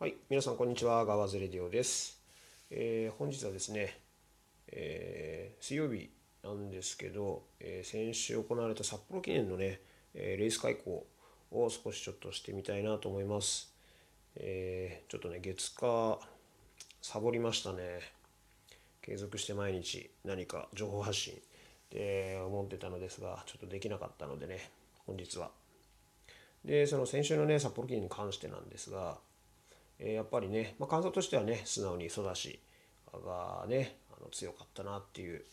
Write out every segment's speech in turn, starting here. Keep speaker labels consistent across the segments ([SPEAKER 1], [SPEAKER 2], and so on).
[SPEAKER 1] はい、皆さんこんにちは、ガワズレディオです。えー、本日はですね、えー、水曜日なんですけど、えー、先週行われた札幌記念のね、えレース開講を少しちょっとしてみたいなと思います。えちょっとね、月火サボりましたね。継続して毎日何か情報発信で思ってたのですが、ちょっとできなかったのでね、本日は。で、その先週のね、札幌記念に関してなんですが、えやっぱりね、まあ、感想としてはね素直にソダシがねあの強かったなっていう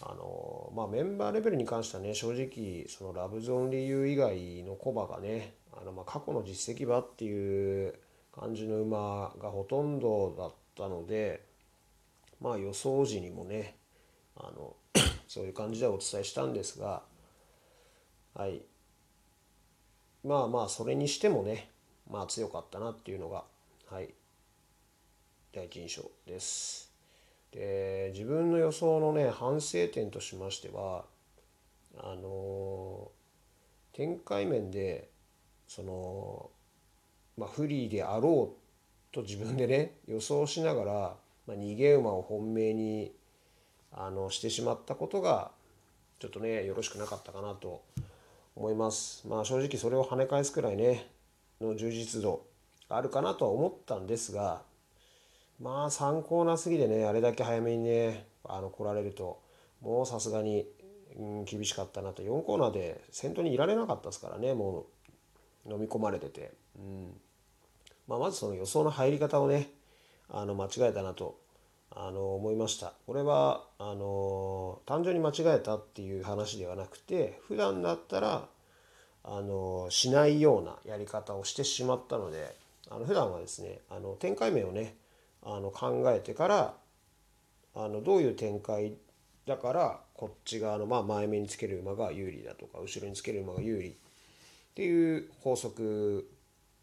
[SPEAKER 1] あのまあ、メンバーレベルに関してはね正直そのラブゾーン理由以外のコバがねあのま過去の実績馬っていう感じの馬がほとんどだったのでまあ予想時にもねあの そういう感じでお伝えしたんですがはい。まあまあそれにしてもねまあ強かったなっていうのが、はい、第一印象です。で自分の予想のね反省点としましてはあの展開面でその、まあ、フリーであろうと自分でね予想しながら、まあ、逃げ馬を本命にあのしてしまったことがちょっとねよろしくなかったかなと思います。まあ正直それを跳ね返すくらいねの充実度あるかなとは思ったんですがまあ参考なすぎでねあれだけ早めにねあの来られるともうさすがに、うん、厳しかったなと。4コーナーで先頭にいられなかったですからねもう飲み込まれてて、うん。まあ、まずその予想の入り方をねあの間違えたなとあの思いました。これはあの単純に間違えたっていう話ではなくて普段だったらあのしないようなやり方をしてしまったのであの普段はですねあの展開面をねあの考えてからあのどういう展開だからこっち側の、まあ、前目につける馬が有利だとか後ろにつける馬が有利っていう法則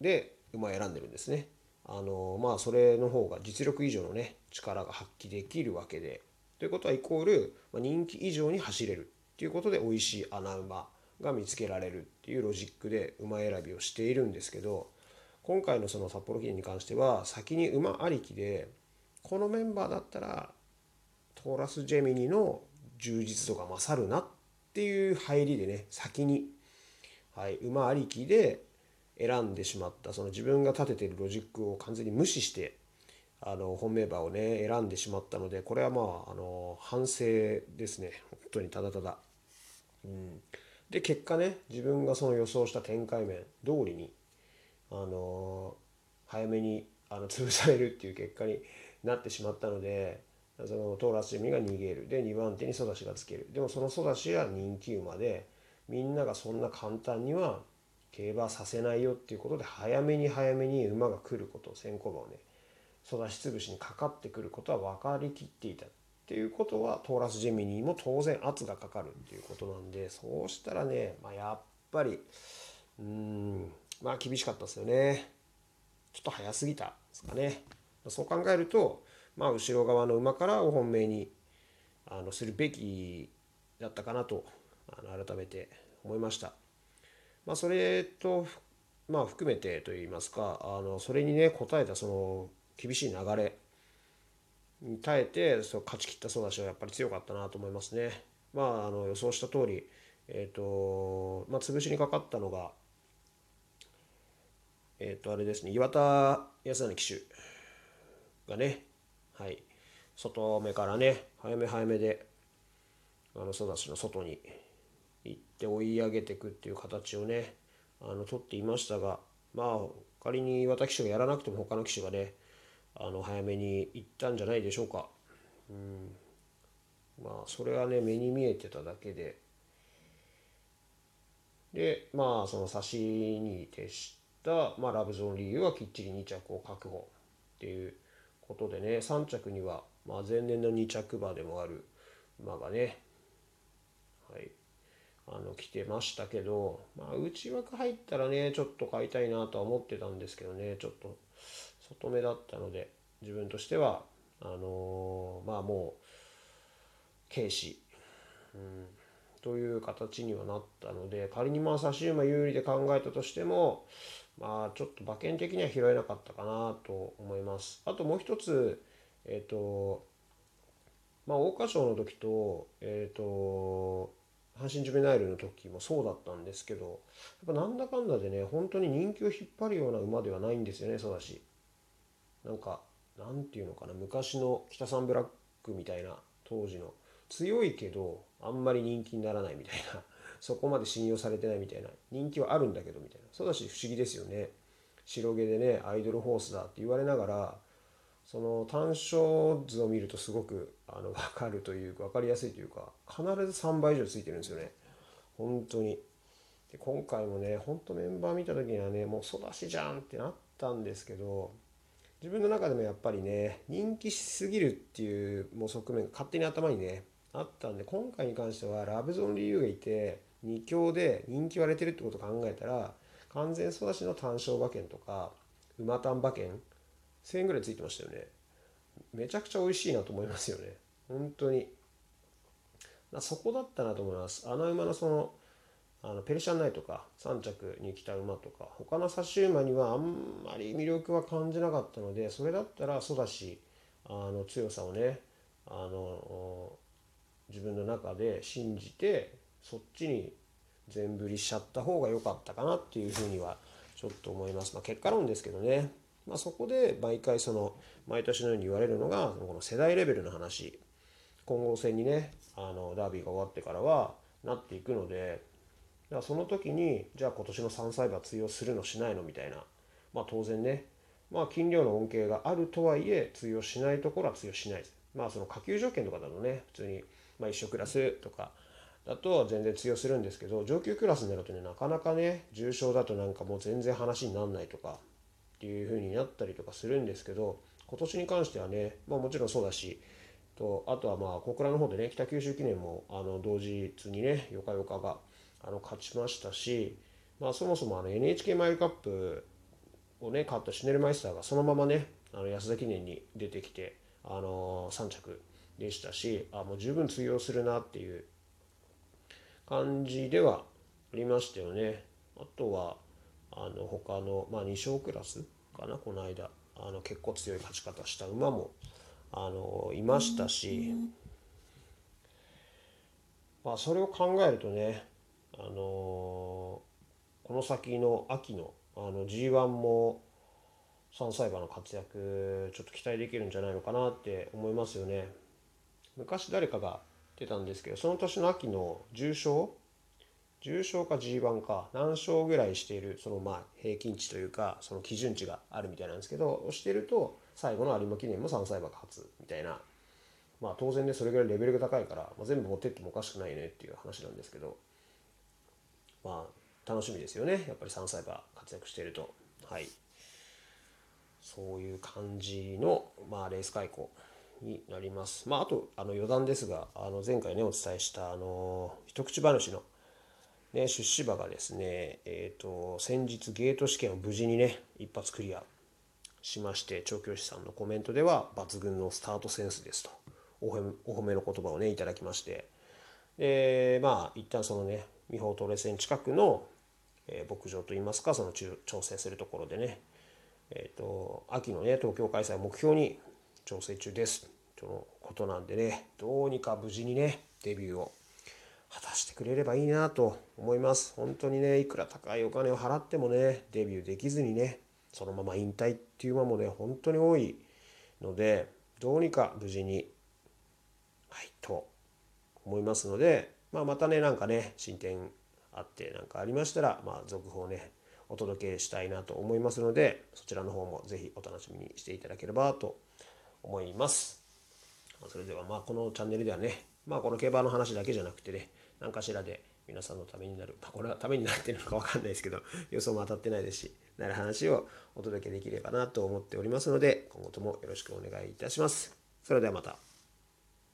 [SPEAKER 1] で馬を選んでるんですね。あのまあそれの方が実力以上のね力が発揮できるわけでということはイコール、ま、人気以上に走れるっていうことで美味しい穴馬が見つけられるっていうロジックで馬選びをしているんですけど今回のその札幌記念に関しては先に馬ありきでこのメンバーだったらトーラス・ジェミニの充実度が勝るなっていう入りでね先に、はい、馬ありきで選んでしまったその自分が立ててるロジックを完全に無視してあの本命馬をね選んでしまったのでこれはまああの反省ですね本当にただただ。うんで結果ね自分がその予想した展開面通りにあの早めにあの潰されるっていう結果になってしまったのでそのトーラスジミが逃げる。で2番手にソダシがつける。でもそのソダシは人気馬でみんながそんな簡単には競馬させないよっていうことで早めに早めに馬が来ること先行馬をねソダシ潰しにかかってくることは分かりきっていた。っていうことはトーラス・ジェミニーも当然圧がかかるっていうことなんでそうしたらね、まあ、やっぱりうんまあ厳しかったですよね。ちょっと早すぎたですかね。そう考えるとまあ後ろ側の馬からを本命にあのするべきだったかなとあの改めて思いました。まあそれとまあ含めてといいますかあのそれにね応えたその厳しい流れ耐えてそう勝ち切ったソダシはやっぱり強かったなと思いますね。まあ、あの予想した通り、えっ、ー、とまあ、潰しにかかったのが、えっ、ー、とあれですね岩田康成騎手がね、はい、外目からね早め早めであのソダシの外に行って追い上げていくっていう形をねあの取っていましたがまあ仮に岩田騎手がやらなくても他の騎手がねあの早めに行ったんじゃないでしょうか。うんまあそれはね目に見えてただけででまあその差しに徹した、まあ、ラブゾーン理由はきっちり2着を確保っていうことでね3着には、まあ、前年の2着馬でもある馬がねはいあの来てましたけど、まあ、内枠入ったらねちょっと買いたいなとは思ってたんですけどねちょっと外目だったので自分としてはあのー、まあもう軽視、うん、という形にはなったので仮にまあ差し馬有利で考えたとしてもまあちょっと馬券的には拾えなかったかなと思います。あともう一つ、えっ、ー、と、まあ桜花賞の時と、えっ、ー、と、阪神ジュベナイルの時もそうだったんですけど、やっぱなんだかんだでね、本当に人気を引っ張るような馬ではないんですよね、そうだし。なんか、なんていうのかな、昔の北三ブラックみたいな当時の。強いけどあんまり人気にならないみたいな そこまで信用されてないみたいな人気はあるんだけどみたいな。そうだし不思議ですよね。白毛でねアイドルホースだって言われながらその単勝図を見るとすごくあの分かるというか分かりやすいというか必ず3倍以上ついてるんですよね。本当に。で今回もね本当メンバー見た時にはねもう育ちじゃんってなったんですけど自分の中でもやっぱりね人気しすぎるっていうもう側面が勝手に頭にねあったんで今回に関してはラブゾン理由がいて2強で人気割れてるってことを考えたら完全育ちの単勝馬券とか馬単馬券1000円ぐらいついてましたよね。めちゃくちゃ美味しいなと思いますよね。本当に。そこだったなと思います。あの馬のそのあのペルシャンナイとか。3着に来た馬とか。他の差し馬にはあんまり魅力は感じなかったのでそれだったらソダシあの強さをねあの自分の中で信じてそっちに全振りしちゃった方が良かったかなっていうふうにはちょっと思います。まあ、結果論ですけどね、まあ、そこで毎回その毎年のように言われるのがこの世代レベルの話。混合戦にねあのダービーが終わってからはなっていくのでらその時にじゃあ今年の3歳馬通用するのしないのみたいな。まあ当然ね。まあ金量の恩恵があるとはいえ通用しないところは通用しない。ですまあその下級条件とかだとね普通にまあ一緒クラスとかだと全然通用するんですけど上級クラスになるとねなかなかね重症だとなんかもう全然話にならないとかっていう風になったりとかするんですけど今年に関してはねまあもちろんそうだしとあとはまあ小倉の方でね北九州記念もあの同日にねよかよかがあの勝ちましたし、まあ、そもそもあの NHK マイルカップをね勝ったシュネルマイスターがそのままねあの安田記念に出てきて、あのー、3着でしたしあもう十分通用するなっていう感じではありましたよね。あとはあの他の、まあ、2勝クラスかなこの間あの結構強い勝ち方した馬もあのいましたし、まあ、それを考えるとねあのこの先の秋のあの G1 も3歳馬の活躍ちょっと期待できるんじゃないのかなって思いますよね。昔誰かが出たんですけどその年の秋の重賞重賞か G1 か。何勝ぐらいしているそのまあ平均値というかその基準値があるみたいなんですけどしてると最後の有馬記念も3歳馬が勝つみたいな。まあ当然ねそれぐらいレベルが高いから、まあ、全部持ってってもおかしくないねっていう話なんですけど。まあ楽しみですよね。やっぱり3歳馬活躍していると。はい。そういう感じの、まあ、レース開口になります。まあ、あとあの余談ですがあの前回ねお伝えしたあの一口話の、ね、出資馬がですね、えーと、先日ゲート試験を無事にね一発クリアしまして調教師さんのコメントでは抜群のスタートセンスですと。お褒めの言葉をねいただきまして。でまあ一旦そのね美保トレセン近くの、え、牧場といいますかその調整するところでね、えーと、秋のね東京開催を目標に調整中です。とのことなんでねどうにか無事にねデビューを果たしてくれればいいなと思います。本当にねいくら高いお金を払ってもねデビューできずにねそのまま引退っていう馬もね本当に多いのでどうにか無事にはいと思いますのでまあ、またねなんかね進展あって何かありましたら、まあ、続報ねお届けしたいなと思いますのでそちらの方も是非お楽しみにしていただければと思います。それではまあこのチャンネルではねまあこの競馬の話だけじゃなくてね何かしらで皆さんのためになる、まあ、これはためになってるのか分かんないですけど 予想も当たってないですしなる話をお届けできればなと思っておりますので今後ともよろしくお願いいたします。それではまた。